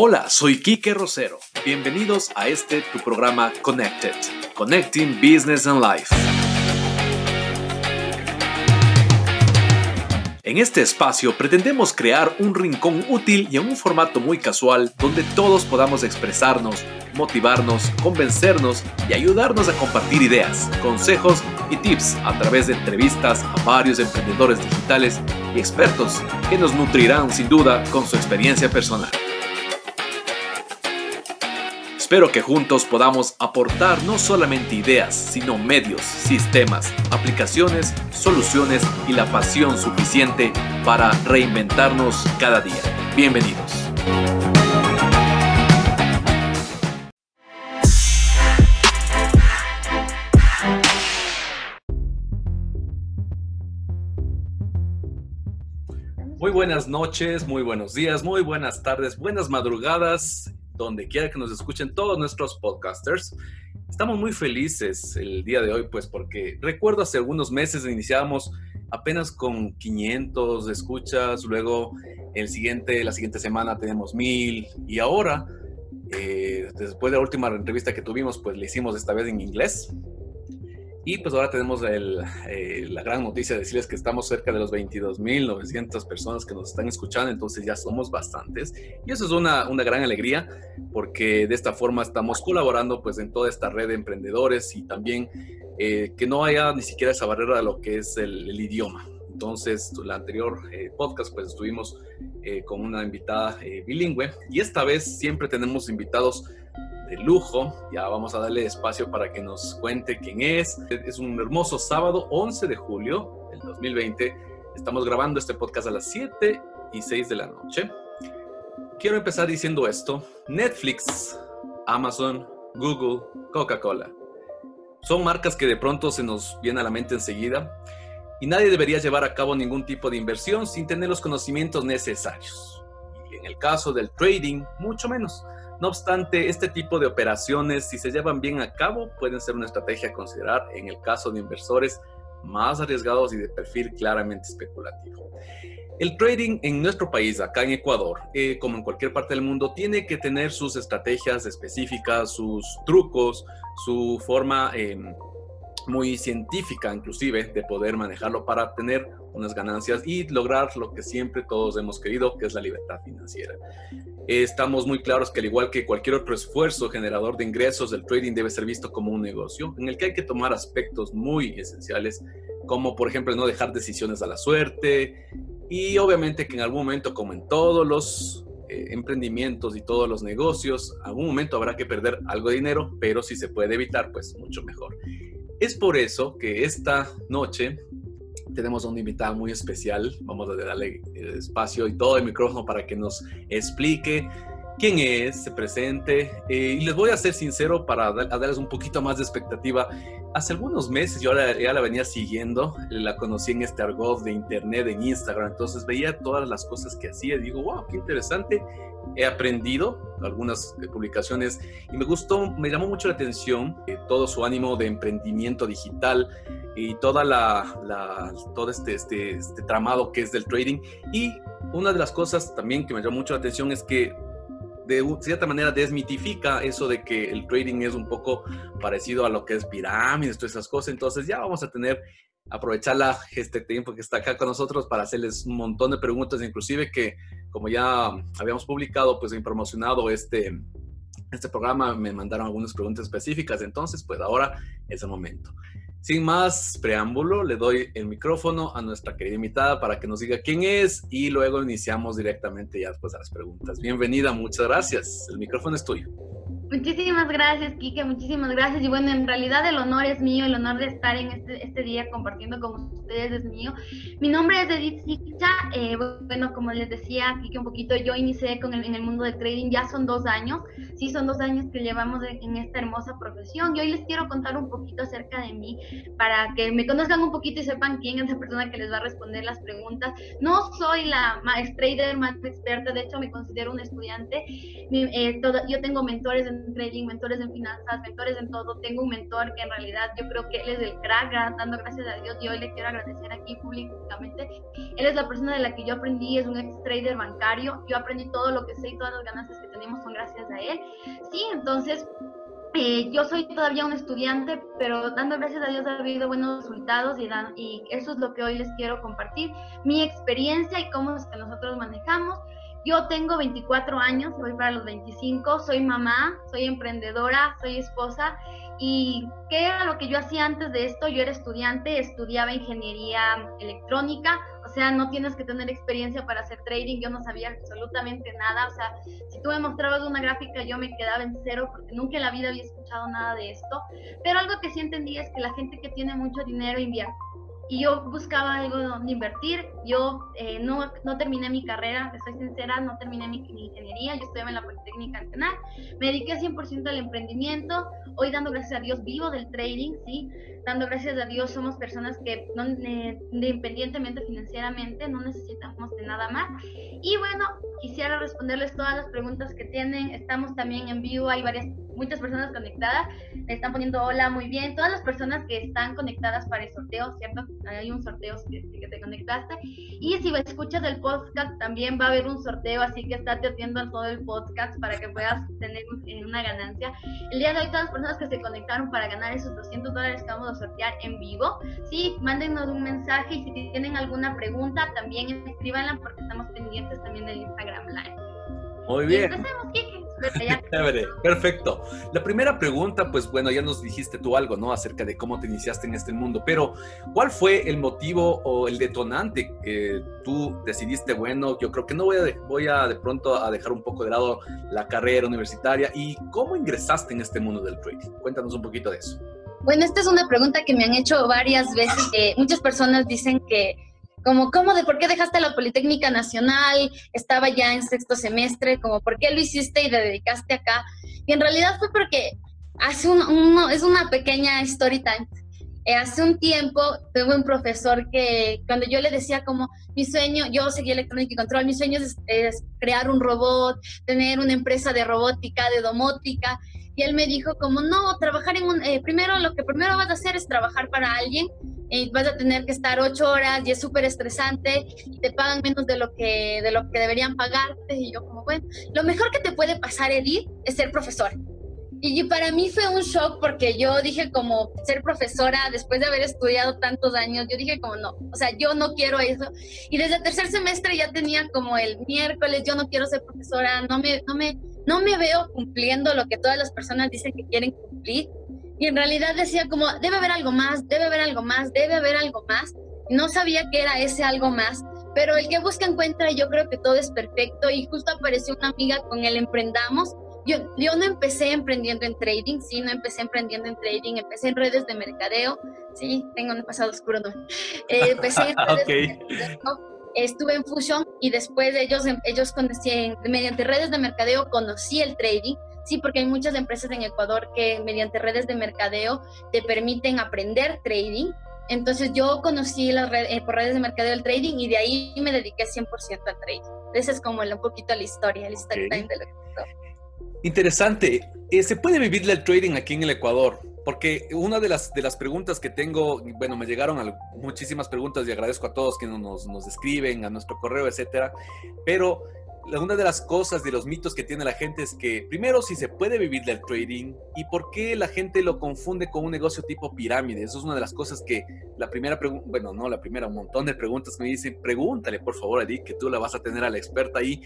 Hola, soy Kike Rosero. Bienvenidos a este tu programa Connected, Connecting Business and Life. En este espacio pretendemos crear un rincón útil y en un formato muy casual donde todos podamos expresarnos, motivarnos, convencernos y ayudarnos a compartir ideas, consejos y tips a través de entrevistas a varios emprendedores digitales y expertos que nos nutrirán sin duda con su experiencia personal. Espero que juntos podamos aportar no solamente ideas, sino medios, sistemas, aplicaciones, soluciones y la pasión suficiente para reinventarnos cada día. Bienvenidos. Muy buenas noches, muy buenos días, muy buenas tardes, buenas madrugadas donde quiera que nos escuchen todos nuestros podcasters. Estamos muy felices el día de hoy, pues porque recuerdo hace algunos meses iniciábamos apenas con 500 escuchas, luego el siguiente, la siguiente semana tenemos 1000 y ahora, eh, después de la última entrevista que tuvimos, pues le hicimos esta vez en inglés. Y pues ahora tenemos eh, la gran noticia de decirles que estamos cerca de los 22.900 personas que nos están escuchando, entonces ya somos bastantes. Y eso es una, una, gran alegría porque de esta forma estamos colaborando pues en toda esta red de emprendedores y también eh, que no haya ni siquiera esa barrera de lo que es el, idioma. Entonces, la anterior eh, podcast pues estuvimos con una invitada bilingüe y esta vez siempre tenemos invitados de lujo. Ya vamos a darle espacio para que nos cuente quién es. Es un hermoso sábado 11 de julio del 2020. Estamos grabando este podcast a las 7 y 6 de la noche. Quiero empezar diciendo esto. Netflix, Amazon, Google, Coca-Cola. Son marcas que de pronto se nos vienen a la mente enseguida y nadie debería llevar a cabo ningún tipo de inversión sin tener los conocimientos necesarios. Y en el caso del trading, mucho menos. No obstante, este tipo de operaciones, si se llevan bien a cabo, pueden ser una estrategia a considerar en el caso de inversores más arriesgados y de perfil claramente especulativo. El trading en nuestro país, acá en Ecuador, eh, como en cualquier parte del mundo, tiene que tener sus estrategias específicas, sus trucos, su forma em, muy científica inclusive de poder manejarlo para tener unas ganancias y lograr lo que siempre todos hemos querido, que es la libertad financiera. Estamos muy claros que al igual que cualquier otro esfuerzo generador de ingresos, el trading debe ser visto como un negocio en el que hay que tomar aspectos muy esenciales, como por ejemplo no dejar decisiones a la suerte y obviamente que en algún momento, como en todos los eh, emprendimientos y todos los negocios, algún momento habrá que perder algo de dinero, pero si se puede evitar, pues mucho mejor. Es por eso que esta noche tenemos a una invitada muy especial. Vamos a darle espacio y todo el micrófono para que nos explique quién es, se presente. Eh, y les voy a ser sincero para darles un poquito más de expectativa. Hace algunos meses yo ya la venía siguiendo, la conocí en este argot de internet, en Instagram, entonces veía todas las cosas que hacía y digo, wow, qué interesante. He aprendido algunas publicaciones y me gustó, me llamó mucho la atención eh, todo su ánimo de emprendimiento digital y toda la, todo este, este, este tramado que es del trading. Y una de las cosas también que me llamó mucho la atención es que de cierta manera desmitifica eso de que el trading es un poco parecido a lo que es pirámides, todas esas cosas. Entonces ya vamos a tener, aprovecharla este tiempo que está acá con nosotros para hacerles un montón de preguntas, inclusive que como ya habíamos publicado, pues he promocionado este, este programa, me mandaron algunas preguntas específicas. Entonces, pues ahora es el momento. Sin más preámbulo, le doy el micrófono a nuestra querida invitada para que nos diga quién es y luego iniciamos directamente ya después las preguntas. Bienvenida, muchas gracias. El micrófono es tuyo. Muchísimas gracias, Kike, muchísimas gracias. Y bueno, en realidad el honor es mío, el honor de estar en este, este día compartiendo con ustedes es mío. Mi nombre es Edith Sicha. Eh, bueno, como les decía, Kike, un poquito, yo inicié con el, en el mundo del trading, ya son dos años. Sí, son dos años que llevamos en, esta hermosa profesión. Y hoy les quiero contar un poquito acerca de mí. para que me conozcan un poquito y sepan quién es la persona que les va a responder las preguntas. No soy la más trader más experta, de hecho me considero un estudiante. Eh, yo tengo mentores en trading, mentores en finanzas, mentores en todo. Tengo un mentor que en realidad yo creo que él es el crack, dando gracias a Dios. Y hoy le quiero agradecer aquí públicamente. Él es la persona de la que yo aprendí, es un ex trader bancario. Yo aprendí todo lo que sé y todas las ganancias que tenemos son gracias a él. Sí, entonces eh, yo soy todavía un estudiante, pero dando gracias a Dios ha habido buenos resultados y, y eso es lo que hoy les quiero compartir, mi experiencia y cómo es que nosotros manejamos. Yo tengo 24 años, voy para los 25, soy mamá, soy emprendedora, soy esposa. ¿Y qué era lo que yo hacía antes de esto? Yo era estudiante, estudiaba ingeniería electrónica, o sea, no tienes que tener experiencia para hacer trading, yo no sabía absolutamente nada, o sea, si tú me mostrabas una gráfica yo me quedaba en cero porque nunca en la vida había escuchado nada de esto, pero algo que sí entendí es que la gente que tiene mucho dinero invierte y yo buscaba algo donde invertir. Yo eh, no, no, terminé mi carrera, te soy sincera, no terminé mi, ingeniería, yo estudiaba en la Politécnica Nacional, me dediqué 100% al emprendimiento, hoy dando gracias a Dios vivo del trading, ¿sí? Dando gracias a Dios somos personas que no, eh, independientemente financieramente no necesitamos de nada más. Y bueno, quisiera responderles todas las preguntas que tienen, estamos también en vivo, hay varias muchas personas conectadas. Me están poniendo hola, muy bien. Todas las personas que están conectadas para el sorteo, ¿cierto? Hay un sorteo que, te conectaste. Y si escuchas el podcast, también va a haber un sorteo, así que estate atento a todo el podcast para que puedas tener una ganancia. El día de hoy, todas las personas que se conectaron para ganar esos 200 dólares que vamos a sortear en vivo, sí, mándenos un mensaje y si tienen alguna pregunta, también escríbanla porque estamos pendientes también del Instagram Live. Muy bien. Perfecto. La primera pregunta, pues bueno, ya nos dijiste tú algo, ¿no? Acerca de cómo te iniciaste en este mundo, pero ¿cuál fue el motivo o el detonante que tú decidiste, bueno, yo creo que no voy a, voy a de pronto a dejar un poco de lado la carrera universitaria y cómo ingresaste en este mundo del trading? Cuéntanos un poquito de eso. Bueno, esta es una pregunta que me han hecho varias veces, muchas personas dicen que como, ¿cómo de por qué dejaste la Politécnica Nacional? Estaba ya en sexto semestre, como, ¿por qué lo hiciste y te dedicaste acá? Y en realidad fue porque hace un, es una pequeña story time. Eh, hace un tiempo tuve un profesor que cuando yo le decía como mi sueño, yo seguí electrónica y control, mi sueño es, crear un robot, tener una empresa de robótica, de domótica, y él me dijo como no, trabajar en un, eh, primero lo que primero vas a hacer es trabajar para alguien y vas a tener que estar ocho horas y es súper estresante y te pagan menos de lo que de lo que deberían pagarte y yo como bueno, lo mejor que te puede pasar Edith es ser profesor. Y para mí fue un shock porque yo dije como ser profesora después de haber estudiado tantos años, yo dije como no, o sea, yo no quiero eso. Y desde el tercer semestre ya tenía como el miércoles, yo no quiero ser profesora, no me, no me, no me veo cumpliendo lo que todas las personas dicen que quieren cumplir. Y en realidad decía como, debe haber algo más, debe haber algo más, debe haber algo más. No sabía que era ese algo más, pero el que busca encuentra, yo creo que todo es perfecto y justo apareció una amiga con el Emprendamos. Yo, yo no empecé emprendiendo en trading, sí, no empecé emprendiendo en trading, empecé en redes de mercadeo, sí, tengo un pasado oscuro, no. Eh, empecé en redes de mercadeo, estuve en Fusion y después de ellos, ellos conocían, mediante redes de mercadeo conocí el trading, sí, porque hay muchas empresas en Ecuador que mediante redes de mercadeo te permiten aprender trading. Entonces yo conocí las redes, eh, por redes de mercadeo el trading y de ahí me dediqué 100% al trading. Esa es como un poquito la historia, la historia de lo Interesante. Eh, ¿Se puede vivir del trading aquí en el Ecuador? Porque una de las, de las preguntas que tengo, bueno, me llegaron muchísimas preguntas y agradezco a todos que nos, nos escriben a nuestro correo, etcétera. Pero una de las cosas de los mitos que tiene la gente es que, primero, si se puede vivir del trading y por qué la gente lo confunde con un negocio tipo pirámide. Eso es una de las cosas que la primera pregunta, bueno, no la primera, un montón de preguntas me dicen, pregúntale por favor, Edith, que tú la vas a tener a la experta ahí.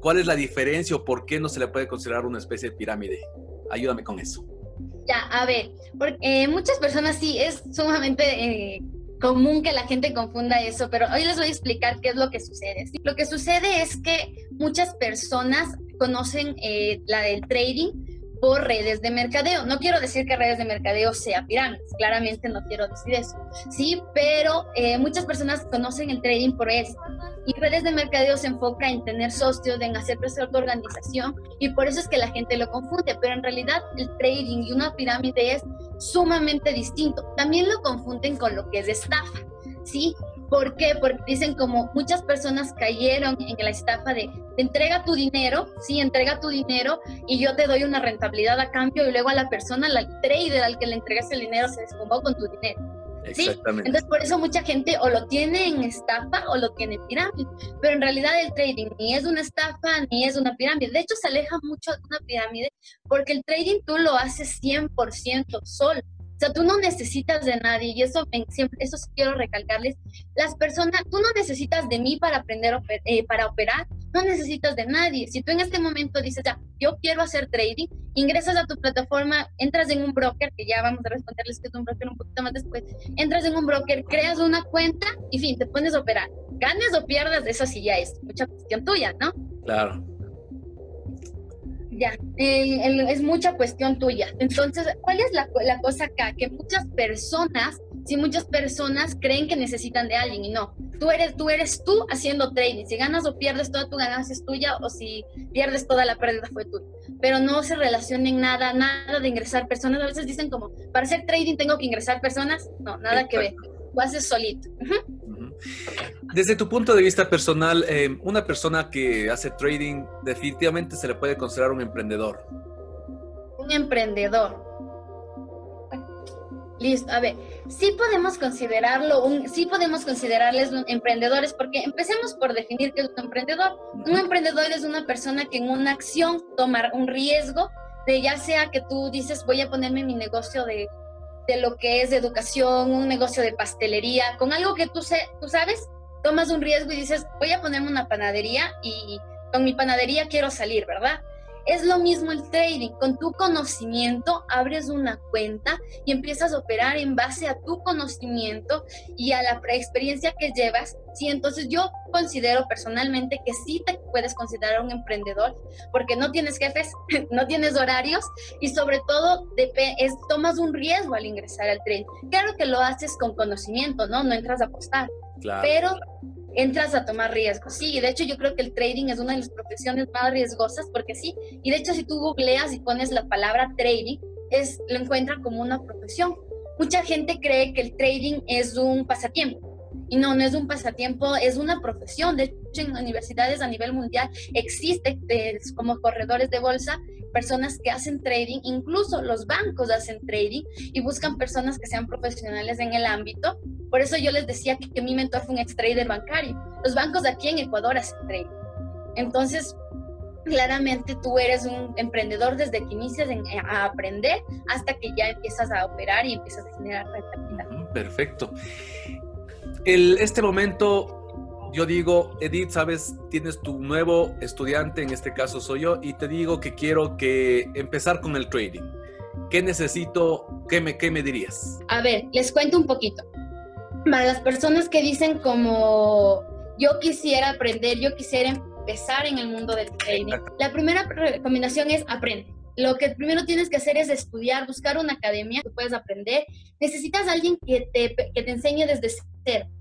¿Cuál es la diferencia o por qué no se le puede considerar una especie de pirámide? Ayúdame con eso. Ya, a ver, porque eh, muchas personas sí es sumamente eh, común que la gente confunda eso, pero hoy les voy a explicar qué es lo que sucede. Lo que sucede es que muchas personas conocen eh, la del trading por redes de mercadeo. No quiero decir que redes de mercadeo sea pirámides, claramente no quiero decir eso, sí, pero eh, muchas personas conocen el trading por eso. Y redes de mercadeo se enfoca en tener socios, en hacer crecer tu organización y por eso es que la gente lo confunde, pero en realidad el trading y una pirámide es sumamente distinto. También lo confunden con lo que es estafa, ¿sí? ¿Por qué? Porque dicen como muchas personas cayeron en la estafa de entrega tu dinero, sí, entrega tu dinero y yo te doy una rentabilidad a cambio y luego a la persona, al trader al que le entregas el dinero se desfumó con tu dinero. Exactamente. Entonces, por eso mucha gente o lo tiene en estafa o lo tiene en pirámide. Pero en realidad el trading ni es una estafa ni es una pirámide. De hecho, se aleja mucho de una pirámide porque el trading tú lo haces 100% solo. O sea, tú no necesitas de nadie y eso siempre, eso sí quiero recalcarles. Las personas, tú no necesitas de mí para aprender eh, para operar, no necesitas de nadie. Si tú en este momento dices, ya, yo quiero hacer trading, ingresas a tu plataforma, entras en un broker, que ya vamos a responderles que es un broker un poquito más después, entras en un broker, creas una cuenta y fin, te pones a operar. Ganes o pierdas, eso sí ya es mucha cuestión tuya, ¿no? Claro ya, es mucha cuestión tuya. Entonces, ¿cuál es la, la, cosa acá? Que muchas personas, si muchas personas creen que necesitan de alguien y no. Tú eres, tú eres tú haciendo trading. Si ganas o pierdes, toda tu ganancia es tuya o si pierdes toda la pérdida fue tuya. Pero no se relacionen nada, nada de ingresar personas. A veces dicen como, para hacer trading tengo que ingresar personas. No, nada que ver. Lo haces solito. Desde tu punto de vista personal, eh, una persona que hace trading definitivamente se le puede considerar un emprendedor. Un emprendedor. Listo, a ver, sí podemos considerarlo, un, sí podemos considerarles emprendedores, porque empecemos por definir qué es un emprendedor. Un emprendedor es una persona que en una acción toma un riesgo de ya sea que tú dices voy a ponerme mi negocio de, de lo que es educación, un negocio de pastelería, con algo que tú, sé, tú sabes tomas un riesgo y dices, voy a ponerme una panadería y con mi panadería quiero salir, ¿verdad? Es lo mismo el trading. Con tu conocimiento abres una cuenta y empiezas a operar en base a tu conocimiento y a la experiencia que llevas. Sí, entonces yo considero personalmente que sí te puedes considerar un emprendedor porque no tienes jefes, no tienes horarios y sobre todo es, tomas un riesgo al ingresar al trading. Claro que lo haces con conocimiento, ¿no? No entras a apostar. Pero entras a tomar riesgos. Sí, y de hecho yo creo que el trading es una de las profesiones más riesgosas porque sí, y de hecho si tú googleas y pones la palabra trading, es, lo encuentran como una profesión. Mucha gente cree que el trading es un pasatiempo. Y no, no es un pasatiempo, es una profesión. De hecho, en universidades a nivel mundial existe como corredores de bolsa personas que hacen trading, incluso los bancos hacen trading y buscan personas que sean profesionales en el ámbito. Por eso yo les decía que, mi mentor fue un ex trader bancario. Los bancos aquí en Ecuador hacen trading. Entonces, claramente tú eres un emprendedor desde que inicias a aprender hasta que ya empiezas a operar y empiezas a generar rentabilidad. Perfecto. El, este momento yo digo, Edith, sabes, tienes tu nuevo estudiante, en este caso soy yo, y te digo que quiero que empezar con el trading. ¿Qué necesito? ¿Qué me, qué me dirías? A ver, les cuento un poquito. Para las personas que dicen como yo quisiera aprender, yo quisiera empezar en el mundo del trading, la primera recomendación es aprende. Lo que primero tienes que hacer es estudiar, buscar una academia que puedas aprender. Necesitas a alguien que te, que te enseñe desde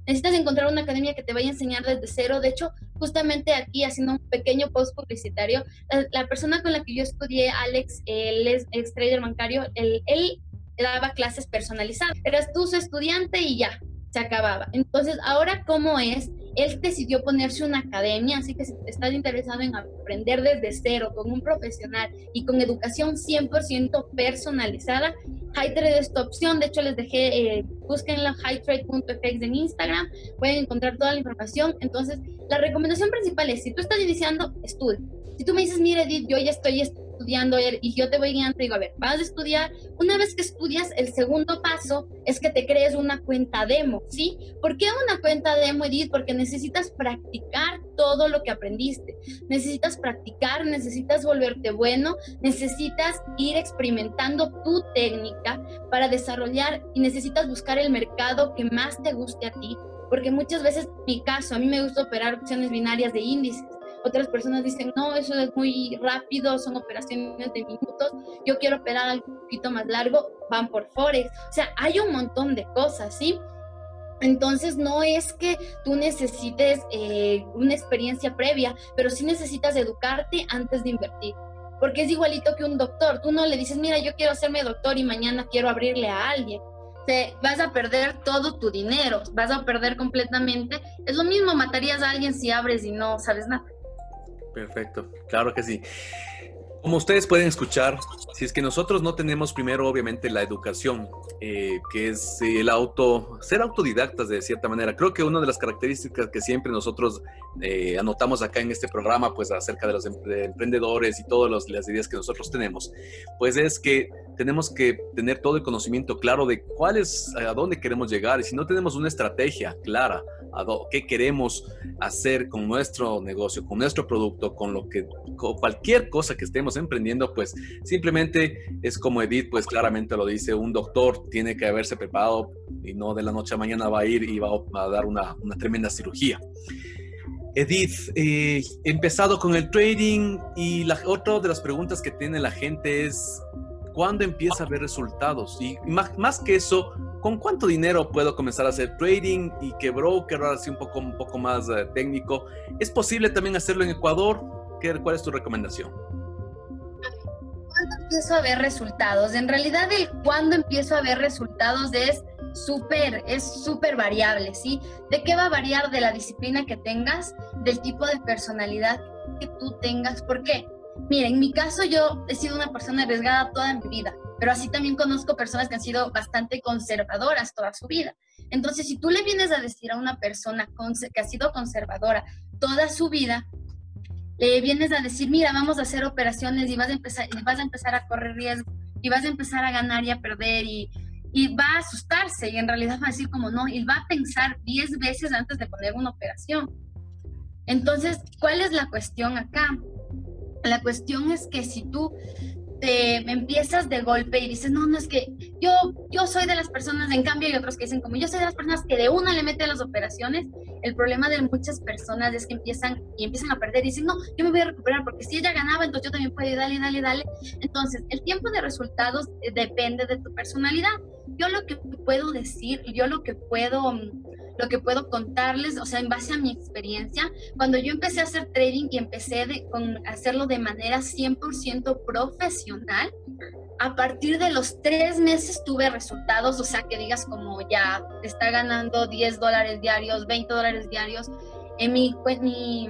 Necesitas encontrar una academia que te vaya a enseñar desde cero. De hecho, justamente aquí haciendo un pequeño post publicitario, la, persona con la que yo estudié, Alex, es ex trader bancario, él, él daba clases personalizadas. Eras tú su estudiante y ya, se acababa. Entonces, ahora, ¿cómo es? Él decidió ponerse una academia, así que si estás interesado en aprender desde cero con un profesional y con educación 100% personalizada, HighTrade es tu opción. De hecho, les dejé, eh, búsquenla hightrade.fx en Instagram, pueden encontrar toda la información. Entonces, la recomendación principal es, si tú estás iniciando, estudia. Si tú me dices, mire, Edith, yo ya estoy estudiando, estudiando y yo te voy guiando, digo, a ver, vas a estudiar, una vez que estudias, el segundo paso es que te crees una cuenta demo, ¿sí? ¿Por qué una cuenta demo, Edith? Porque necesitas practicar todo lo que aprendiste, necesitas practicar, necesitas volverte bueno, necesitas ir experimentando tu técnica para desarrollar y necesitas buscar el mercado que más te guste a ti, porque muchas veces, mi caso, a mí me gusta operar opciones binarias de índices otras personas dicen, no, eso es muy rápido, son operaciones de minutos, yo quiero operar algo un poquito más largo, van por Forex. O sea, hay un montón de cosas, ¿sí? Entonces no es que tú necesites eh, una experiencia previa, pero sí necesitas educarte antes de invertir. porque es igualito que un doctor. Tú no le dices, mira, yo quiero hacerme doctor y mañana quiero abrirle a alguien. Te vas a perder todo tu dinero, vas a perder completamente. Es lo mismo, matarías a alguien si abres y no sabes nada. Perfecto, claro que sí. Como ustedes pueden escuchar, si es que nosotros no tenemos primero, obviamente, la educación, eh, que es el auto, ser autodidactas de cierta manera. Creo que una de las características que siempre nosotros eh, anotamos acá en este programa, pues acerca de los emprendedores y todas las ideas que nosotros tenemos, pues es que tenemos que tener todo el conocimiento claro de cuál es, a dónde queremos llegar. Y si no tenemos una estrategia clara, a qué queremos hacer con nuestro negocio, con nuestro producto, con lo que, con cualquier cosa que estemos emprendiendo, pues simplemente es como Edith, pues claramente lo dice, un doctor tiene que haberse preparado y no de la noche a mañana va a ir y va a dar una, una tremenda cirugía. Edith, eh, empezado con el trading y la, otra de las preguntas que tiene la gente es, ¿Cuándo empieza a ver resultados? Y más, que eso, ¿con cuánto dinero puedo comenzar a hacer trading y que broker, ahora sí un poco, un poco más eh, técnico? ¿Es posible también hacerlo en Ecuador? ¿Qué, ¿Cuál es tu recomendación? ¿Cuándo empiezo a ver resultados? En realidad el cuándo empiezo a ver resultados es súper, es súper variable, ¿sí? ¿De qué va a variar? De la disciplina que tengas, del tipo de personalidad que tú tengas. ¿Por qué? Mira, en mi caso yo he sido una persona arriesgada toda mi vida, pero así también conozco personas que han sido bastante conservadoras toda su vida. Entonces, si tú le vienes a decir a una persona que ha sido conservadora toda su vida, le vienes a decir, mira, vamos a hacer operaciones y vas a empezar, y vas a, empezar a correr riesgo y vas a empezar a ganar y a perder y, y va a asustarse y en realidad va a decir como no, y va a pensar 10 veces antes de poner una operación. Entonces, ¿cuál es la cuestión acá? La cuestión es que si tú te empiezas de golpe y dices, no, no es que yo, yo soy de las personas, en cambio hay otros que dicen como yo soy de las personas que de una le mete las operaciones, el problema de muchas personas es que empiezan y empiezan a perder y dicen, no, yo me voy a recuperar porque si ella ganaba, entonces yo también puedo ir, dale, dale, dale. Entonces, el tiempo de resultados eh, depende de tu personalidad. Yo lo que puedo decir, yo lo que puedo mm, lo que puedo contarles, o sea, en base a mi experiencia, cuando yo empecé a hacer trading y empecé de, con hacerlo de manera 100% profesional, a partir de los tres meses tuve resultados, o sea, que digas como ya está ganando 10 dólares diarios, 20 dólares diarios. En mi, pues, mi,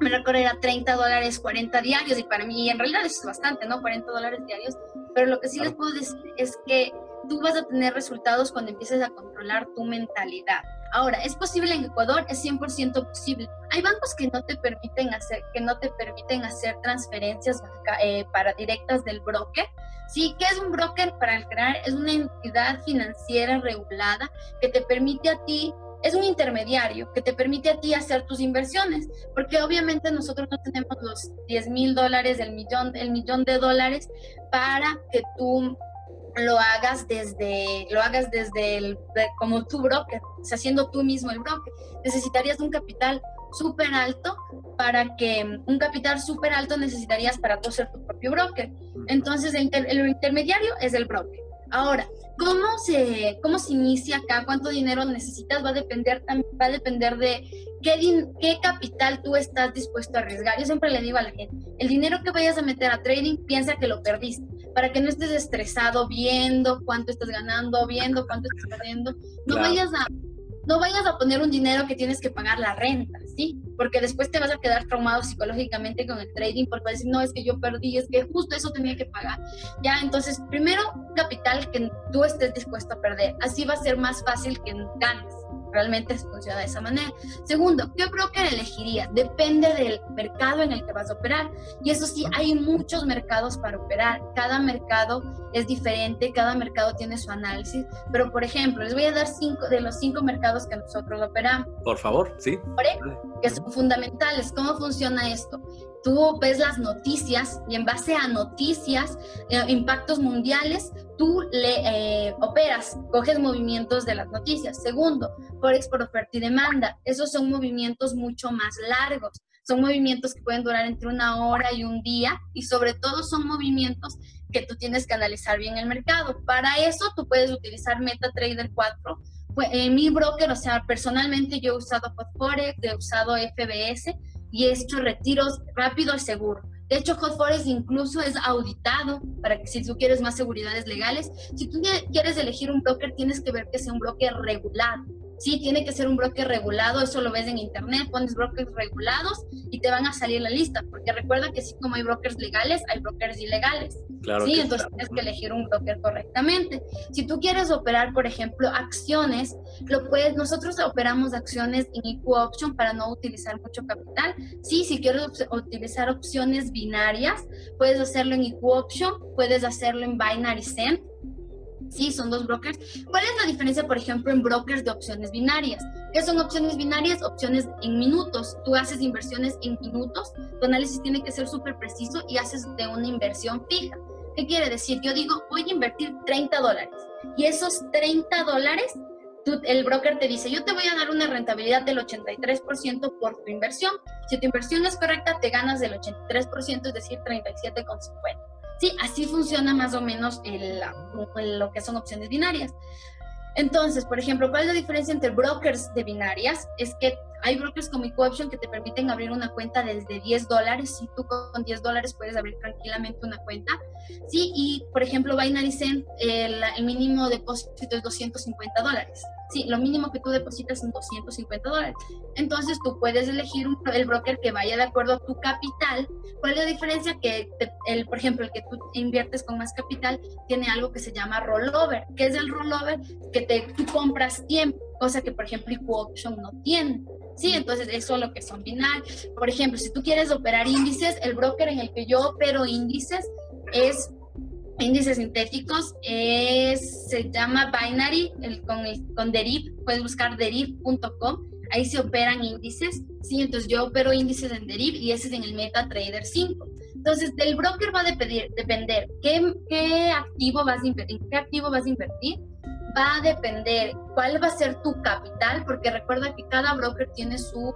me recuerdo era 30 dólares, 40 diarios, y para mí en realidad es bastante, ¿no? 40 dólares diarios. Pero lo que sí les puedo decir es que tú vas a tener resultados cuando empieces a controlar tu mentalidad. Ahora, ¿es posible en Ecuador? Es 100% posible. Hay bancos que no te permiten hacer, que no te permiten hacer transferencias eh, para directas del broker. Sí, ¿qué es un broker? Para crear, es una entidad financiera regulada que te permite a ti es un intermediario que te permite a ti hacer tus inversiones, porque obviamente nosotros no tenemos los 10 mil dólares, el millón, el millón de dólares para que tú lo hagas desde, lo hagas desde como tu broker, o sea, siendo tú mismo el broker. Necesitarías un capital súper alto para que, un capital súper alto necesitarías para tú ser tu propio broker. Entonces, el, el intermediario es el broker. Ahora, ¿cómo se, ¿cómo se inicia acá? ¿Cuánto dinero necesitas? Va a depender, va a depender de qué, qué capital tú estás dispuesto a arriesgar. Yo siempre le digo a la gente, el dinero que vayas a meter a trading, piensa que lo perdiste, para que no estés estresado viendo cuánto estás ganando, viendo cuánto estás perdiendo. No vayas a no vayas a poner un dinero que tienes que pagar la renta, ¿sí? Porque después te vas a quedar traumado psicológicamente con el trading porque vas a decir, no, es que yo perdí, es que justo eso tenía que pagar. Ya, entonces, primero, capital que tú estés dispuesto a perder. Así va a ser más fácil que ganes realmente funciona de esa manera. Segundo, ¿qué broker elegirías? Depende del mercado en el que vas a operar. Y eso sí, hay muchos mercados para operar. Cada mercado es diferente, cada mercado tiene su análisis. Pero, por ejemplo, les voy a dar cinco de los cinco mercados que nosotros operamos. Por favor, sí. Que son fundamentales. ¿Cómo funciona esto? Tú ves las noticias y en base a noticias, eh, impactos mundiales, tú le eh, operas, coges movimientos de las noticias. Segundo, Forex por oferta y demanda. Esos son movimientos mucho más largos. Son movimientos que pueden durar entre una hora y un día y sobre todo son movimientos que tú tienes que analizar bien el mercado. Para eso tú puedes utilizar MetaTrader 4. En mi broker, o sea, personalmente yo he usado Forex, he usado FBS y hecho retiros rápido y seguro. De hecho, Hot Forest incluso es auditado para que si tú quieres más seguridades legales, si tú quieres elegir un broker, tienes que ver que sea un broker regulado. Sí, tiene que ser un broker regulado, eso lo ves en internet, pones brokers regulados y te van a salir la lista, porque recuerda que así como hay brokers legales, hay brokers ilegales. Claro sí, entonces tienes que elegir un broker correctamente. Si tú quieres operar, por ejemplo, acciones, lo puedes, nosotros operamos acciones en IQ Option para no utilizar mucho capital. Sí, si quieres utilizar opciones binarias, puedes hacerlo en IQ Option, puedes hacerlo en Binary Cent Sí, son dos brokers. ¿Cuál es la diferencia, por ejemplo, en brokers de opciones binarias? ¿Qué son opciones binarias? Opciones en minutos. Tú haces inversiones en minutos, tu análisis tiene que ser súper preciso y haces de una inversión fija. ¿Qué quiere decir? Yo digo, voy a invertir 30 dólares y esos 30 dólares, el broker te dice, yo te voy a dar una rentabilidad del 83% por tu inversión. Si tu inversión es correcta, te ganas del 83%, es decir, 37,50. Sí, así funciona más o menos lo que son opciones binarias. Entonces, por ejemplo, ¿cuál es la diferencia entre brokers de binarias? Es que hay brokers como EcoOption que te permiten abrir una cuenta desde 10 dólares. Si tú con 10 dólares puedes abrir tranquilamente una cuenta. Sí, y por ejemplo, Binary el, el mínimo depósito es 250 dólares. Lo mínimo que tú depositas son 250 dólares. Entonces tú puedes elegir un, el broker que vaya de acuerdo a tu capital. ¿Cuál es la diferencia? Que, el, por ejemplo, el que tú inviertes con más capital tiene algo que se llama rollover. ¿Qué es el rollover? Que te, tú compras tiempo, cosa que, por ejemplo, Option no tiene. Sí, entonces eso es lo que son binarios. Por ejemplo, si tú quieres operar índices, el broker en el que yo opero índices es índices sintéticos es, se llama Binary, con, con Deriv, puedes buscar deriv.com, ahí se operan índices, sí, entonces yo opero índices en Deriv y ese es en el MetaTrader 5. Entonces, del broker va a depender, depender qué, qué, activo vas a invertir, qué activo vas a invertir, va a depender cuál va a ser tu capital, porque recuerda que cada broker tiene su,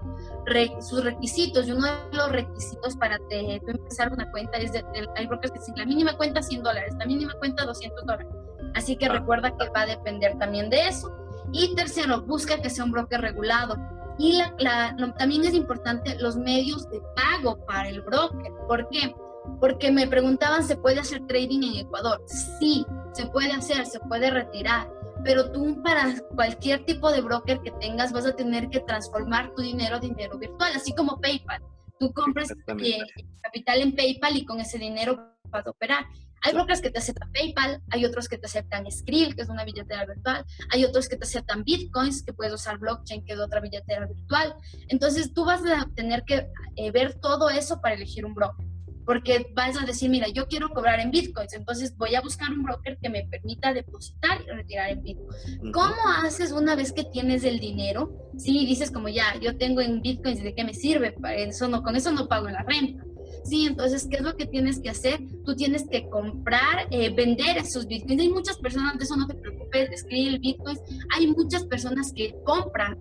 sus requisitos y uno de los requisitos para empezar una cuenta es, de, hay brokers que dicen la mínima cuenta 100 dólares, la mínima cuenta 200 dólares. Así que ah. recuerda que va a depender también de eso. Y tercero, busca que sea un broker regulado. Y la, también es importante los medios de pago para el broker. ¿Por qué? Porque me preguntaban, ¿se puede hacer trading en Ecuador? Sí, se puede hacer, se puede retirar pero tú para cualquier tipo de broker que tengas vas a tener que transformar tu dinero a dinero virtual, así como PayPal. Tú compras eh, capital en PayPal y con ese dinero vas a operar. Hay brokers que te aceptan PayPal, hay otros que te aceptan Skrill, que es una billetera virtual, hay otros que te aceptan Bitcoins, que puedes usar blockchain, que es otra billetera virtual. Entonces tú vas a tener que eh, ver todo eso para elegir un broker porque vas a decir, mira, yo quiero cobrar en bitcoins, entonces voy a buscar un broker que me permita depositar y retirar en bitcoins. ¿Cómo haces una vez que tienes el dinero? Si dices como ya, yo tengo en bitcoins, ¿de qué me sirve? Eso no, con eso no pago la renta. Sí, entonces, ¿qué es lo que tienes que hacer? Tú tienes que comprar, eh, vender esos bitcoins. Hay muchas personas, de eso no te preocupes, escribe el bitcoins. Hay muchas personas que compran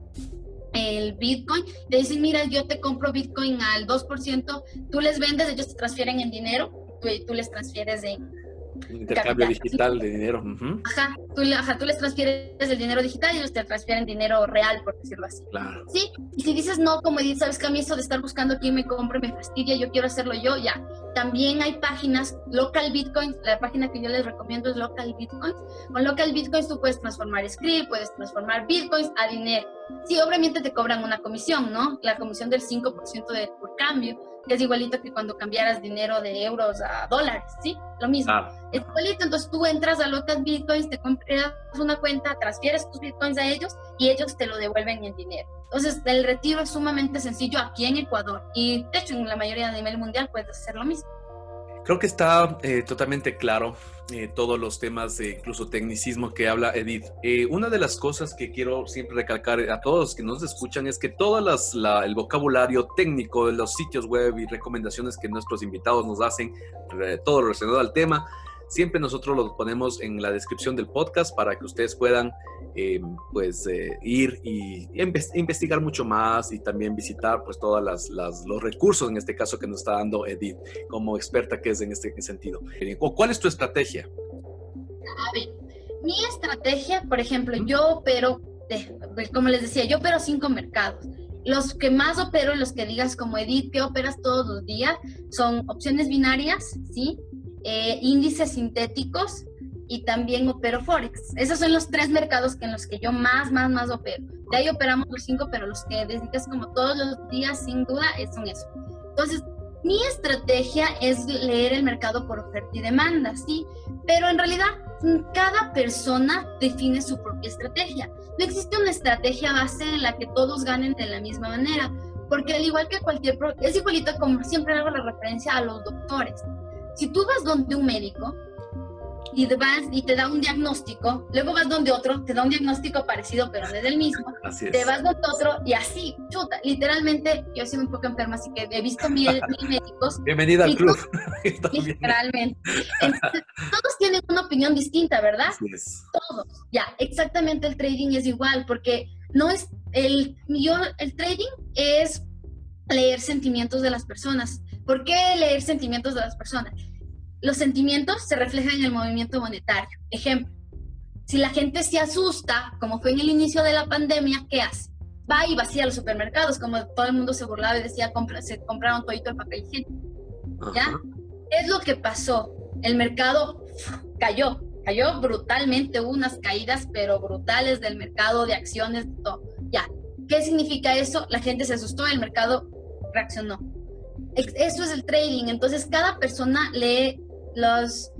el Bitcoin, te dicen, mira, yo te compro Bitcoin al 2%, tú les vendes, ellos te transfieren en dinero, tú, tú les transfieres en, Intercambio digital de dinero. ajá, tú, ajá, tú les transfieres el dinero digital y ellos te transfieren dinero real, por decirlo así. Claro. Sí, y si dices no, como dices, sabes que a mí eso de estar buscando quién me compre me fastidia, yo quiero hacerlo yo, ya. También hay páginas, Local Bitcoins, la página que yo les recomiendo es Local Bitcoins. Con Local Bitcoins tú puedes transformar script, puedes transformar Bitcoins a dinero. Sí, obviamente te cobran una comisión, ¿no? La comisión del 5% de, por cambio es igualito que cuando cambiaras dinero de euros a dólares, ¿sí? Lo mismo. Es igualito, entonces tú entras a Local Bitcoins, te compras una cuenta, transfieres tus Bitcoins a ellos y ellos te lo devuelven en dinero. Entonces, el retiro es sumamente sencillo aquí en Ecuador y de hecho en la mayoría de nivel mundial puedes hacer lo mismo. Creo que está eh, totalmente claro eh, todos los temas de incluso tecnicismo que habla Edith. Eh, una de las cosas que quiero siempre recalcar a todos los que nos escuchan es que todo el vocabulario técnico de los sitios web y recomendaciones que nuestros invitados nos hacen, todo relacionado al tema, Siempre nosotros lo ponemos en la descripción del podcast para que ustedes puedan eh, pues eh, ir y investigar mucho más y también visitar pues todos las, los recursos en este caso que nos está dando Edith como experta que es en este sentido. ¿Cuál es tu estrategia? A ver, mi estrategia, por ejemplo, yo opero, pues, como les decía, yo opero cinco mercados los que más opero, los que digas como Edith, que operas todos los días, son opciones binarias, ¿sí? Eh, índices sintéticos y también opero Forex. Esos son los tres mercados en los que yo más, más, más opero. De ahí operamos los cinco, pero los que dedicas como todos los días, sin duda, son eso. Entonces, mi estrategia es leer el mercado por oferta y demanda, ¿sí? Pero en realidad, cada persona define su propia estrategia. No existe una estrategia base en la que todos ganen de la misma manera, porque al igual que cualquier, es igualito como siempre hago la referencia a los doctores. Si tú vas donde un médico y vas y te da un diagnóstico, luego vas donde otro, te da un diagnóstico parecido pero no es el mismo, te vas donde otro y así, chuta, literalmente, yo soy un poco enferma, así que he visto mil, médicos. Bienvenida al club. literalmente. todos tienen una opinión distinta, ¿verdad? Todos, ya, exactamente el trading es igual, porque no es, el, yo, el trading es leer sentimientos de las personas. ¿Por qué leer sentimientos de las personas? los sentimientos se reflejan en el movimiento monetario. Ejemplo, si la gente se asusta, como fue en el inicio de la pandemia, ¿qué hace? Va y vacía los supermercados, como todo el mundo se burlaba y decía, compra, se compraron todito el papel higiénico. ¿Ya? ¿Qué es lo que pasó? El mercado cayó, cayó brutalmente, hubo unas caídas, pero brutales del mercado de acciones, todo. Ya. ¿Qué significa eso? La gente se asustó, el mercado reaccionó. Eso es el trading. Entonces, cada persona lee los,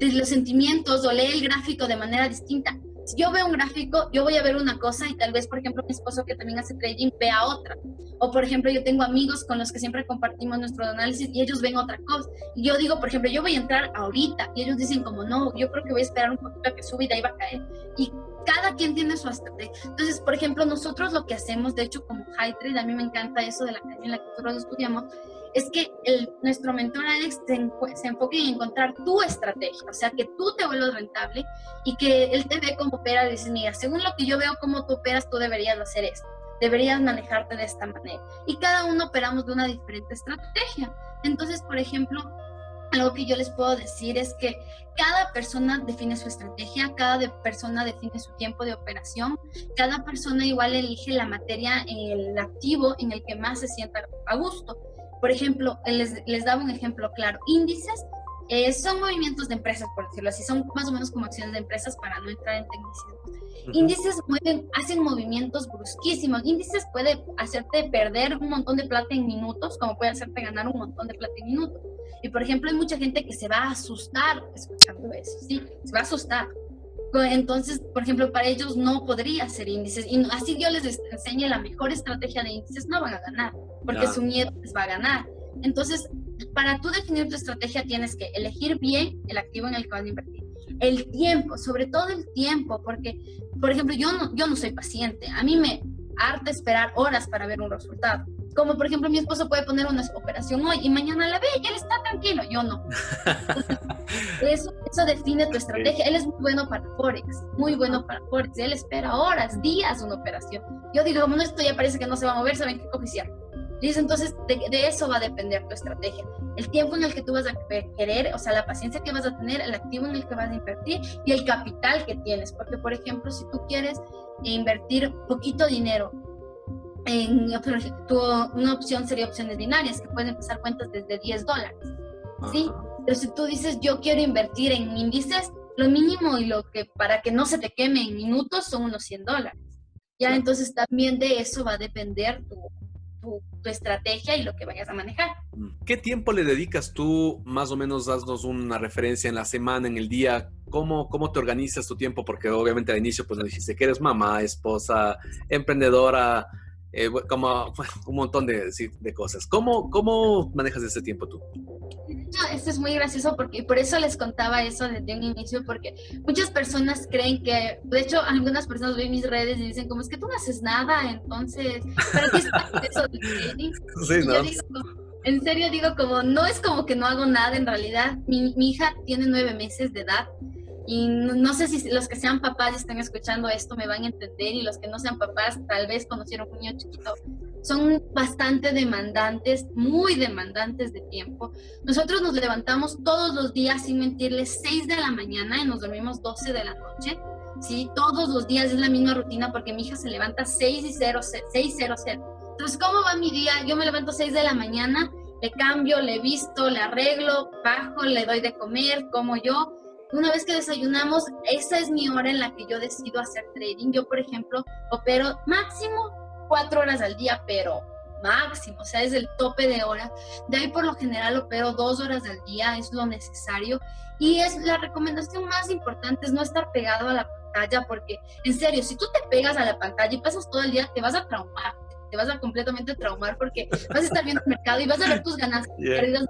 los sentimientos o lee el gráfico de manera distinta. Si yo veo un gráfico, yo voy a ver una cosa y tal vez, por ejemplo, mi esposo que también hace trading vea otra. O, por ejemplo, yo tengo amigos con los que siempre compartimos nuestro análisis y ellos ven otra cosa. Y yo digo, por ejemplo, yo voy a entrar ahorita y ellos dicen como, no, yo creo que voy a esperar un poquito a que suba y de ahí va a caer. Y cada quien tiene su estrategia. Entonces, por ejemplo, nosotros lo que hacemos, de hecho, como High Trade, a mí me encanta eso de la en la que nosotros estudiamos, es que nuestro mentor Alex se, se, enfoque en encontrar tu estrategia, o sea, que tú te vuelvas rentable y que él te ve como opera y dice, mira, según lo que yo veo cómo tú operas, tú deberías hacer esto, deberías manejarte de esta manera. Y cada uno operamos de una diferente estrategia. Entonces, por ejemplo, algo que yo les puedo decir es que cada persona define su estrategia, cada persona define su tiempo de operación, cada persona igual elige la materia, el activo en el que más se sienta a gusto. Por ejemplo, les, les daba un ejemplo claro. Índices eh, son movimientos de empresas, por decirlo así, son más o menos como acciones de empresas para no entrar en tecnicismo. Índices mueven, hacen movimientos brusquísimos. Índices puede hacerte perder un montón de plata en minutos, como puede hacerte ganar un montón de plata en minutos. Y por ejemplo, hay mucha gente que se va a asustar escuchando eso, ¿sí? Se va a asustar. Entonces, por ejemplo, para ellos no podría ser índices. Y así yo les enseñe la mejor estrategia de índices, no van a ganar porque su miedo les va a ganar. Entonces, para tú definir tu estrategia tienes que elegir bien el activo en el que vas a invertir. El tiempo, sobre todo el tiempo, porque, por ejemplo, yo no, yo no soy paciente. A mí me harta esperar horas para ver un resultado. Como por ejemplo mi esposo puede poner una operación hoy y mañana la ve y él está tranquilo, yo no. eso, eso define tu estrategia. Él es muy bueno para Forex, muy bueno para Forex. Él espera horas, días una operación. Yo digo, como esto ya parece que no se va a mover, ¿saben qué coge Dice, entonces, de, eso va a depender tu estrategia. El tiempo en el que tú vas a querer, o sea, la paciencia que vas a tener, el activo en el que vas a invertir y el capital que tienes. Porque, por ejemplo, si tú quieres invertir poquito dinero, en, tu, una opción sería opciones binarias, que pueden empezar cuentas desde 10 dólares. ¿Sí? Pero si tú dices, yo quiero invertir en índices, lo mínimo y lo que para que no se te queme en minutos son unos 100 dólares. Ya, entonces también de eso va a depender tu, tu, estrategia y lo que vayas a manejar. ¿Qué tiempo le dedicas tú? Más o menos, haznos una referencia en la semana, en el día. ¿Cómo, cómo te organizas tu tiempo? Porque obviamente al inicio pues nos dijiste que eres mamá, esposa, emprendedora, eh, como un montón de, de, cosas. ¿Cómo, ¿Cómo manejas ese tiempo tú? esto es muy gracioso porque por eso les contaba eso desde un inicio, porque muchas personas creen que, de hecho, algunas personas ven mis redes y dicen, como es que tú no haces nada, entonces, ¿para qué estás eso de trading? Sí, ¿no? en serio digo, como, no es como que no hago nada en realidad. Mi, mi hija tiene nueve meses de edad y no, sé si los que sean papás y están escuchando esto me van a entender y los que no sean papás tal vez conocieron un niño chiquito. Son bastante demandantes, muy demandantes de tiempo. Nosotros nos levantamos todos los días, sin mentirles, 6 de la mañana y nos dormimos 12 de la noche. ¿sí? Todos los días es la misma rutina porque mi hija se levanta 6 y 0, 6 0, 0 Entonces, ¿cómo va mi día? Yo me levanto a 6 de la mañana, le cambio, le visto, le arreglo, bajo, le doy de comer, como yo. Una vez que desayunamos, esa es mi hora en la que yo decido hacer trading. Yo, por ejemplo, opero máximo cuatro horas al día, pero máximo, o sea, es el tope de hora. De ahí por lo general opero dos horas al día, es lo necesario. Y es la recomendación más importante es no estar pegado a la pantalla, porque en serio, si tú te pegas a la pantalla y pasas todo el día, te vas a traumar te vas a completamente traumar porque vas a estar viendo el mercado y vas a ver tus ganancias y pérdidas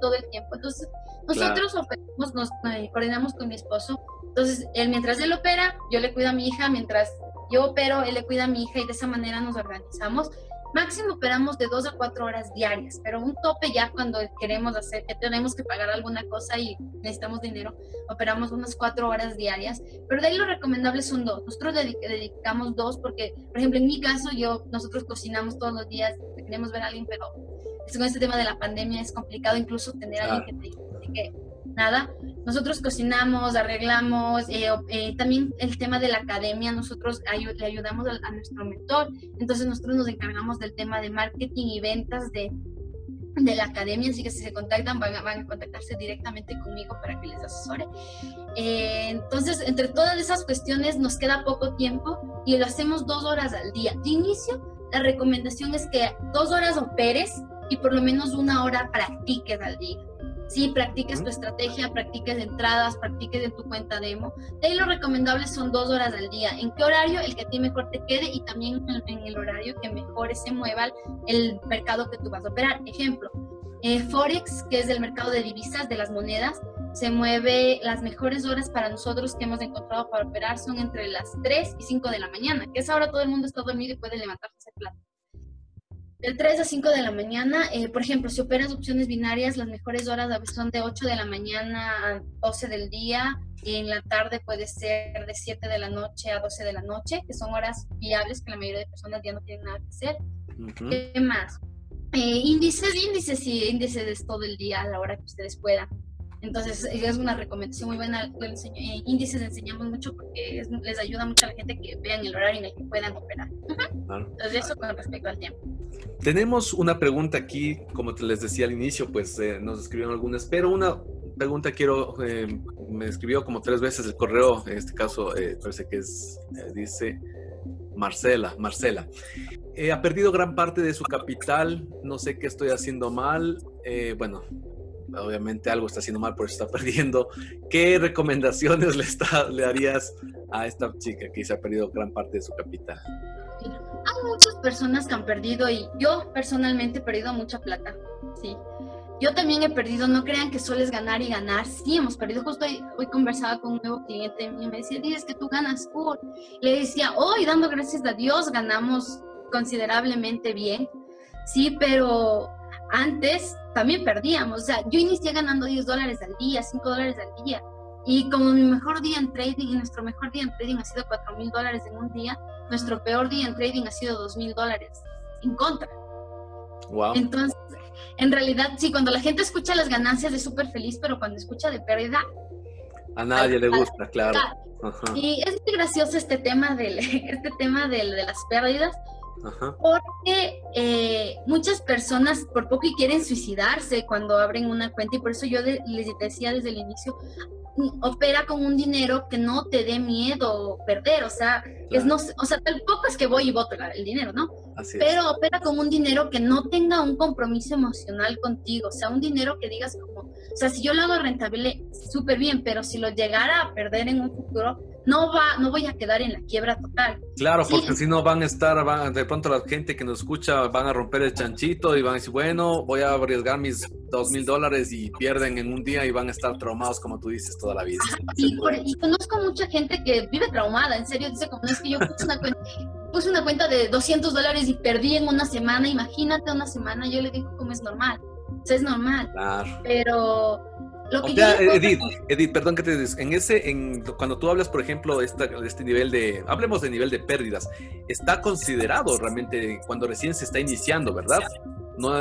todo el tiempo. Entonces, nosotros operamos, nos eh, coordinamos con mi esposo. Entonces, él mientras él opera, yo le cuido a mi hija, mientras yo opero, él le cuida a mi hija y de esa manera nos organizamos. Máximo operamos de dos a cuatro horas diarias, pero un tope ya cuando queremos hacer, que tenemos que pagar alguna cosa y necesitamos dinero, operamos unas cuatro horas diarias, pero de ahí lo recomendable son dos. Nosotros dedicamos dos porque, por ejemplo, en mi caso, yo, nosotros cocinamos todos los días, queremos ver a alguien, pero con este tema de la pandemia es complicado incluso tener a alguien que te así que nada. Nosotros cocinamos, arreglamos, eh, eh, también el tema de la academia, nosotros le ayudamos a, nuestro mentor, entonces nosotros nos encargamos del tema de marketing y ventas de, de la academia, así que si se contactan van a, van a contactarse directamente conmigo para que les asesore. Eh, entonces, entre todas esas cuestiones nos queda poco tiempo y lo hacemos dos horas al día. De inicio, la recomendación es que dos horas operes y por lo menos una hora practiques al día. Sí, practiques tu estrategia, practiques entradas, practiques en tu cuenta demo. De ahí lo recomendable son dos horas al día. ¿En qué horario? El que a ti mejor te quede y también en el horario que mejor se mueva el mercado que tú vas a operar. Ejemplo, eh, Forex, que es el mercado de divisas, de las monedas, se mueve las mejores horas para nosotros que hemos encontrado para operar son entre las 3 y 5 de la mañana, que es ahora todo el mundo está dormido y puede levantarse a hacer plata. De 3 a 5 de la mañana, eh, por ejemplo, si operas opciones binarias, las mejores horas son de 8 de la mañana a 12 del día, y en la tarde puede ser de 7 de la noche a 12 de la noche, que son horas viables que la mayoría de personas ya no tienen nada que hacer. ¿Qué más? Eh, índices, índices y índices todo el día a la hora que ustedes puedan. Entonces, es una recomendación muy buena. Eh, índices enseñamos mucho porque les ayuda mucho a la gente que vean el horario en el que puedan operar. Entonces, eso con respecto al tiempo. Tenemos una pregunta aquí, como te les decía al inicio, pues eh, nos escribieron algunas, pero una pregunta quiero, eh, me escribió como tres veces el correo, en este caso parece que es, dice Marcela, Marcela. ha perdido gran parte de su capital, no sé qué estoy haciendo mal. bueno, obviamente algo está haciendo mal, por eso está perdiendo. ¿Qué recomendaciones le, está, le harías a esta chica que se ha perdido gran parte de su capital? Hay muchas personas que han perdido y yo personalmente he perdido mucha plata, sí. Yo también he perdido, no crean que solo es ganar y ganar. Sí, hemos perdido. Justo hoy, hoy conversaba con un nuevo cliente y me decía, dices que tú ganas cool. Le decía, hoy dando gracias a Dios ganamos considerablemente bien. Sí, pero antes también perdíamos. O sea, yo inicié ganando 10 dólares al día, 5 dólares al día. Y como mi mejor día en trading, y nuestro mejor día en trading ha sido 4 mil dólares en un día, nuestro peor día en trading ha sido 2 mil dólares en contra. Wow. Entonces, en realidad, sí, cuando la gente escucha las ganancias es súper feliz, pero cuando escucha de pérdida... A nadie le gusta, claro. Y es muy gracioso este tema, del, este tema del, de las pérdidas, porque eh, muchas personas por poco y quieren suicidarse cuando abren una cuenta y por eso yo les decía desde el inicio, opera con un dinero que no te dé miedo perder, o sea, es no, o sea, tampoco es que voy y voto el dinero, ¿no? Pero opera con un dinero que no tenga un compromiso emocional contigo, o sea, un dinero que digas como, o sea, si yo lo hago rentable, súper bien, pero si lo llegara a perder en un futuro, no va, no voy a quedar en la quiebra total. Claro, porque si no van a estar, van, de pronto la gente que nos escucha van a romper el chanchito y van a decir, bueno, voy a arriesgar mis dos mil dólares y pierden en un día y van a estar traumados, como tú dices, toda la vida. y, conozco mucha gente que vive traumada, en serio, dice como, es que yo puse una cuenta, puse una cuenta de 200 dólares y perdí en una semana, imagínate una semana, yo le digo como es normal, o sea, es normal. Claro. Pero o sea, Edith, Edith, perdón que te en ese, en, cuando tú hablas, por ejemplo, de, de este nivel de, hablemos de nivel de pérdidas, está considerado realmente cuando recién se está iniciando, ¿verdad? no,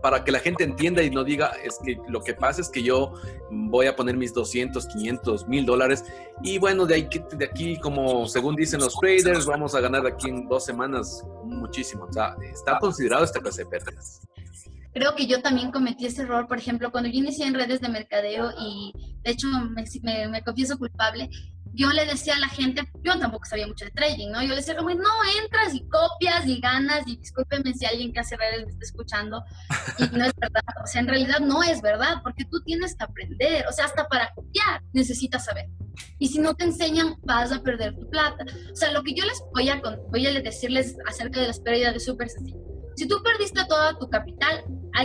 para que la gente entienda y no diga, es que lo que pasa es que yo voy a poner mis 200, 500, mil dólares y bueno, de, ahí, de aquí, como según dicen los traders, vamos a ganar aquí en dos semanas muchísimo. O sea, está considerado esta clase de pérdidas creo que yo también cometí ese error, por ejemplo, cuando yo inicié en redes de mercadeo y de hecho me, me confieso culpable, yo le decía a la gente, yo tampoco sabía mucho de trading, ¿no? Yo le decía, como, no, entras y copias y ganas y discúlpeme si alguien que hace redes me está escuchando y no es verdad. O sea, en realidad no es verdad, porque tú tienes que aprender, o sea, hasta para copiar necesitas saber. Y si no te enseñan, vas a perder tu plata. O sea, lo que yo les voy a, voy a decirles acerca de las pérdidas es súper sencillo. Si tú perdiste toda tu capital,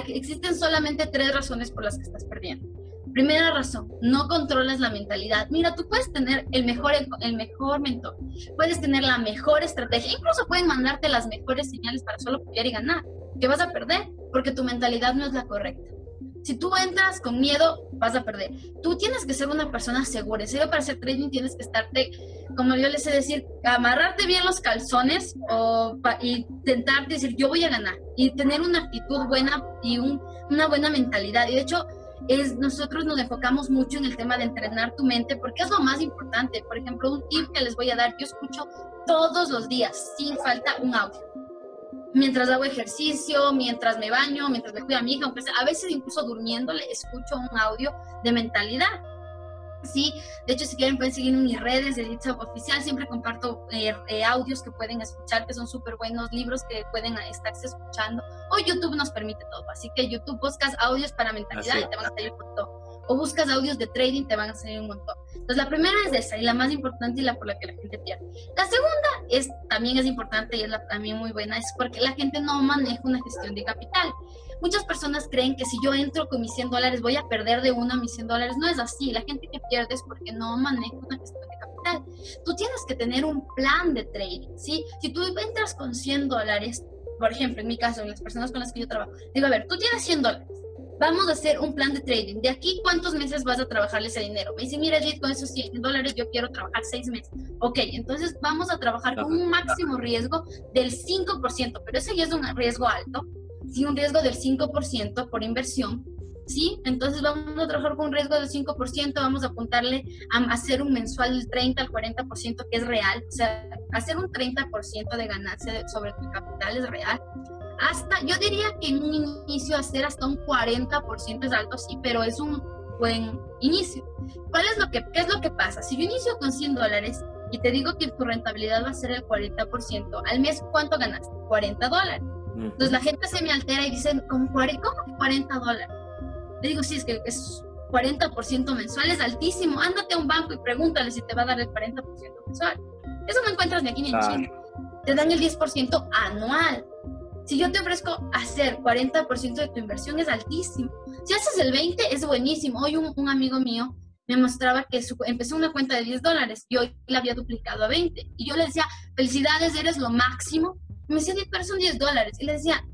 existen solamente tres razones por las que estás perdiendo. Primera razón, no controlas la mentalidad. Mira, tú puedes tener el mejor, el mejor mentor, puedes tener la mejor estrategia, incluso pueden mandarte las mejores señales para solo copiar y ganar. ¿Qué vas a perder? Porque tu mentalidad no es la correcta. Si tú entras con miedo, vas a perder. Tú tienes que ser una persona segura. En serio, para hacer trading tienes que estarte, como yo les sé decir, amarrarte bien los calzones o, y intentar decir, yo voy a ganar. Y tener una actitud buena y una buena mentalidad. Y de hecho, es nosotros nos enfocamos mucho en el tema de entrenar tu mente porque es lo más importante. Por ejemplo, un tip que les voy a dar, yo escucho todos los días, sin falta, un audio. Mientras hago ejercicio, mientras me baño, mientras me cuido a mi hija, aunque sea, a veces incluso durmiéndole, escucho un audio de mentalidad Sí, de hecho, si quieren pueden seguir en mis redes de Dicha Oficial. Siempre comparto eh, eh, audios que pueden escuchar, que son súper buenos, libros que pueden estarse escuchando. O YouTube nos permite todo. Así que YouTube buscas audios para mentalidad y te van a salir un montón. O buscas audios de trading, te van a salir un montón. Entonces, la primera es esa y la más importante y la por la que la gente pierde. La segunda es, también es importante y es la, también muy buena, es porque la gente no maneja una gestión de capital. Muchas personas creen que si yo entro con mis 100 dólares voy a perder de uno a mis 100 dólares. No es así. La gente que pierde es porque no maneja una gestión de capital. Tú tienes que tener un plan de trading, ¿sí? Si tú entras con 100 dólares, por ejemplo, en mi caso, en las personas con las que yo trabajo, digo, a ver, tú tienes 100 dólares. Vamos a hacer un plan de trading. ¿De aquí cuántos meses vas a trabajarle ese dinero? Me dice, mira, Jit, con esos 100 dólares yo quiero trabajar 6 meses. Ok, entonces vamos a trabajar con un máximo riesgo del 5%, pero ese ya es un riesgo alto sí, un riesgo del 5% por inversión, ¿sí? Entonces vamos a trabajar con un riesgo del 5%, vamos a apuntarle a hacer un mensual del 30 al 40% que es real, o sea, hacer un 30% de ganancia sobre tu capital es real. Hasta, yo diría que en un inicio hacer hasta un 40% es alto, sí, pero es un buen inicio. ¿Cuál es lo que, qué es lo que pasa? Si yo inicio con 100 dólares y te digo que tu rentabilidad va a ser el 40%, al mes, ¿cuánto ganas? 40 dólares. Entonces la gente se me altera y dicen, ¿cómo, 40 dólares? Le digo, sí, es que es 40% mensual, es altísimo. Ándate a un banco y pregúntale si te va a dar el 40% mensual. Eso no encuentras ni aquí ni en Chile. Te dan el 10% anual. Si yo te ofrezco hacer 40% de tu inversión, es altísimo. Si haces el 20%, es buenísimo. Hoy un, un amigo mío me mostraba que su, empezó una cuenta de 10 dólares y hoy la había duplicado a 20. Y yo le decía, felicidades, eres lo máximo, me decía, pero son 10 dólares. Y le decía,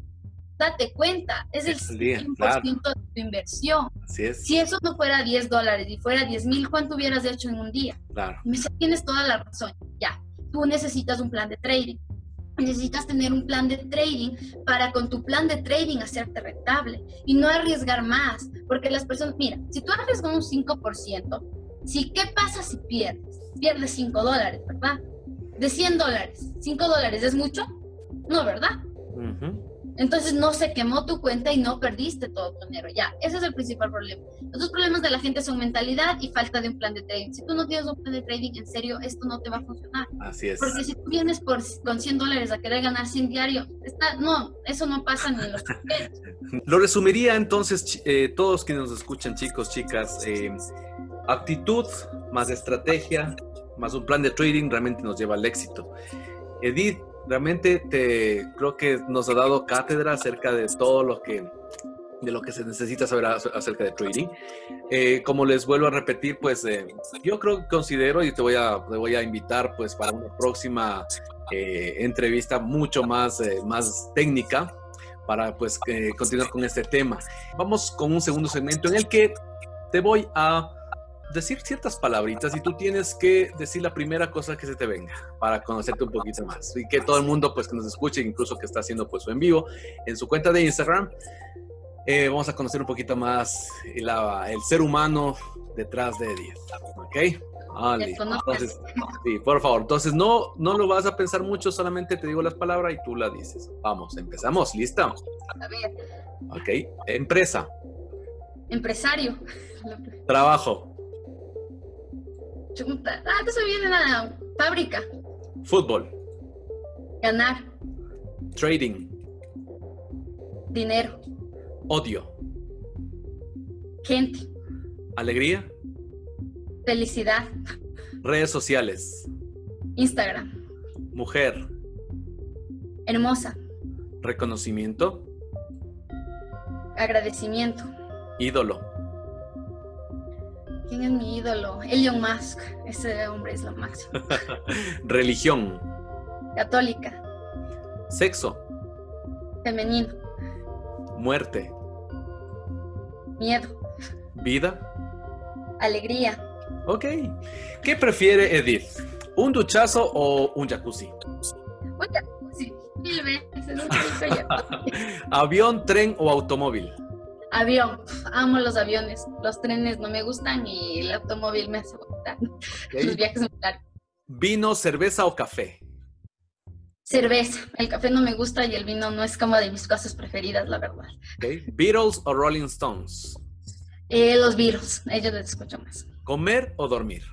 date cuenta, es el 100% de tu inversión. Así es. Si eso no fuera 10 dólares y fuera 10 mil, ¿cuánto hubieras hecho en un día? Claro. Me decía, tienes toda la razón. Ya, tú necesitas un plan de trading. Necesitas tener un plan de trading para con tu plan de trading hacerte rentable y no arriesgar más. Porque las personas, mira, si tú arriesgas un 5%, ¿sí? ¿qué pasa si pierdes? Pierdes 5 dólares, ¿verdad? De 100 dólares, 5 dólares es mucho, no, ¿verdad? Entonces no se quemó tu cuenta y no perdiste todo tu dinero. Ya, ese es el principal problema. Los dos problemas de la gente son mentalidad y falta de un plan de trading. Si tú no tienes un plan de trading, en serio, esto no te va a funcionar. Así es. Porque si tú vienes por, con 100 dólares a querer ganar 100 diario, está, no, eso no pasa ni en los Lo resumiría entonces, eh, todos quienes nos escuchan, chicos, chicas, eh, actitud más estrategia más un plan de trading realmente nos lleva al éxito. Edith, realmente te creo que nos ha dado cátedra acerca de todo lo que de lo que se necesita saber acerca de trading. Eh, como les vuelvo a repetir, pues eh, yo creo, considero y te voy a, te voy a invitar pues para una próxima eh, entrevista mucho más, más técnica para pues continuar con este tema. Vamos con un segundo segmento en el que te voy a decir ciertas palabritas y tú tienes que decir la primera cosa que se te venga para conocerte un poquito más y que todo el mundo pues que nos escuche, incluso que está haciendo pues su en vivo en su cuenta de Instagram, eh, vamos a conocer un poquito más el, el ser humano detrás de Edith, ¿ok? Vale. sí, por favor. Entonces, no, no lo vas a pensar mucho, solamente te digo las palabras y tú las dices. Vamos, empezamos. ¿Lista? A ver. Ok. Empresa. Empresario. Trabajo. Ah, no se viene nada. Fábrica. Fútbol. Ganar. Trading. Dinero. Odio. Gente. Alegría. Felicidad. Redes sociales. Instagram. Mujer. Hermosa. Reconocimiento. Agradecimiento. Ídolo. ¿Quién es mi ídolo? Elon Musk. Ese hombre es lo máximo. Religión. Católica. Sexo. Femenino. Muerte. Miedo. Vida. Alegría. Ok. ¿Qué prefiere Edith? ¿Un duchazo o un jacuzzi? Un jacuzzi, mil veces. ¿Avión, tren o automóvil? Avión. Amo los aviones. Los trenes no me gustan y el automóvil me hace gustar. Los viajes son largos. ¿Vino, cerveza o café? Cerveza. El café no me gusta y el vino no es como de mis cosas preferidas, la verdad. Okay. ¿Beatles o Rolling Stones? Eh, los Beatles. Ellos les escucho más. ¿Comer o dormir?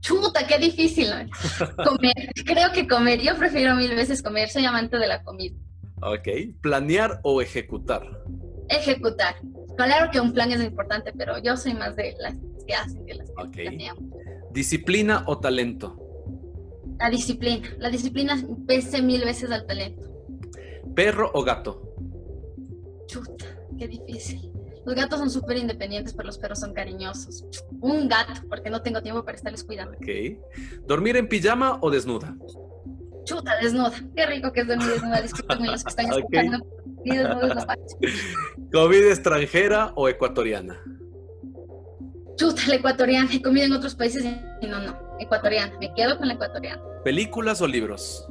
Chuta, qué difícil. Comer. Creo que comer. Yo prefiero mil veces comer. Soy amante de la comida. Ok. ¿Planear o ejecutar? Ejecutar. Claro que un plan es importante, pero yo soy más de las que hacen que las que okay. ¿Disciplina o talento? La disciplina. La disciplina pese mil veces al talento. ¿Perro o gato? Chuta, qué difícil. Los gatos son súper independientes, pero los perros son cariñosos. Un gato, porque no tengo tiempo para estarles cuidando. Ok. ¿Dormir en pijama o desnuda? Chuta, desnuda. Qué rico que es dormir desnuda. Disculpenme los que están escuchando. ¿Comida extranjera o ecuatoriana? Chuta, la ecuatoriana. He comido en otros países y no, no. Ecuatoriana. Me quedo con la ecuatoriana. ¿Películas o libros?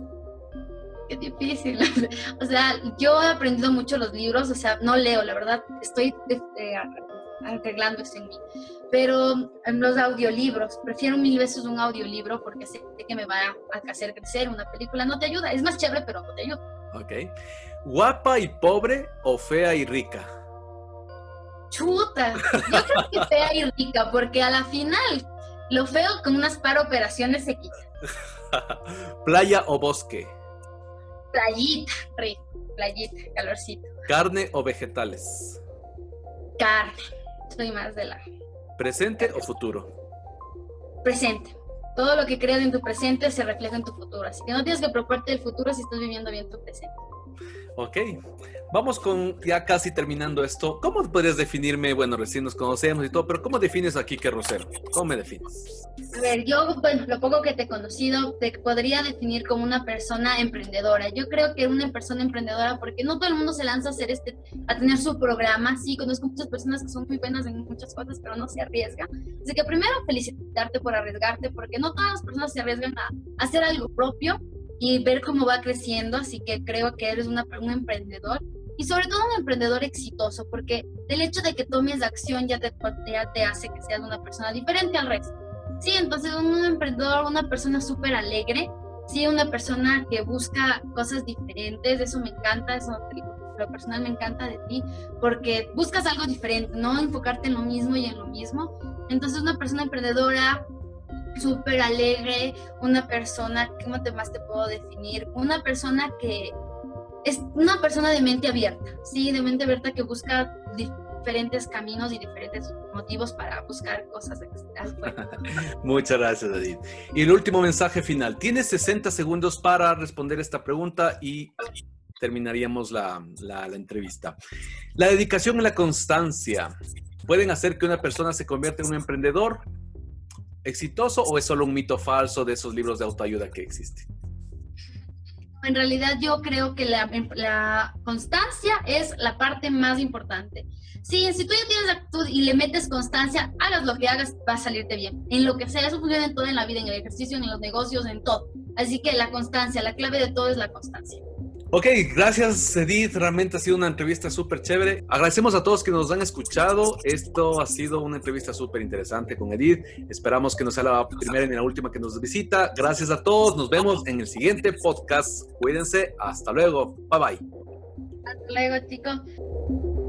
qué difícil. o sea, yo he aprendido mucho los libros, o sea, no leo, la verdad, estoy eh, arreglando esto en mí. Pero en los audiolibros, prefiero mil veces un audiolibro porque sé que me va a hacer crecer. Una película no te ayuda, es más chévere, pero no te ayuda. Ok. ¿Guapa y pobre o fea y rica? Chuta, yo creo que fea y rica, porque a la final lo feo con unas par operaciones se quita. ¿Playa o bosque? Playita, rico, playita, calorcito. ¿Carne o vegetales? Carne. Soy más de la. ¿Presente o futuro? Presente. Todo lo que creas en tu presente se refleja en tu futuro. Así que no tienes que preocuparte del futuro si estás viviendo bien tu presente. Ok, vamos con ya casi terminando esto. ¿Cómo podrías definirme? Bueno, recién nos conocemos y todo, pero ¿cómo defines aquí que Rosero? ¿Cómo me defines? A ver, yo, bueno, lo poco que te he conocido, te podría definir como una persona emprendedora. Yo creo que una persona emprendedora, porque no todo el mundo se lanza a hacer este, a tener su programa. Sí, conozco muchas personas que son muy buenas en muchas cosas, pero no se arriesgan. Así que primero felicitarte por arriesgarte, porque no todas las personas se arriesgan a hacer algo propio y ver cómo va creciendo, así que creo que eres una, un emprendedor y sobre todo un emprendedor exitoso, porque el hecho de que tomes acción ya te, ya te hace que seas una persona diferente al resto. Sí, entonces un emprendedor, una persona súper alegre, sí, una persona que busca cosas diferentes, eso me encanta, eso lo personal me encanta de ti, porque buscas algo diferente, no enfocarte en lo mismo y en lo mismo. Entonces una persona emprendedora súper alegre, una persona, ¿cómo te más te puedo definir? Una persona que es una persona de mente abierta, sí, de mente abierta que busca diferentes caminos y diferentes motivos para buscar cosas Muchas gracias, Edith. Y el último mensaje final. Tienes 60 segundos para responder esta pregunta y terminaríamos la, la, la entrevista. La dedicación y la constancia pueden hacer que una persona se convierta en un emprendedor exitoso o es solo un mito falso de esos libros de autoayuda que existen? En realidad yo creo que la, constancia es la parte más importante. Si tú ya tienes actitud y le metes constancia, hagas lo que hagas, va a salirte bien. En lo que sea, eso funciona en todo en la vida, en el ejercicio, en los negocios, en todo. Así que la constancia, la clave de todo es la constancia. Ok, gracias Edith, realmente ha sido una entrevista súper chévere. Agradecemos a todos que nos han escuchado. Esto ha sido una entrevista súper interesante con Edith. Esperamos que no sea la primera ni la última que nos visita. Gracias a todos, nos vemos en el siguiente podcast. Cuídense, hasta luego. Bye bye. Hasta luego chicos.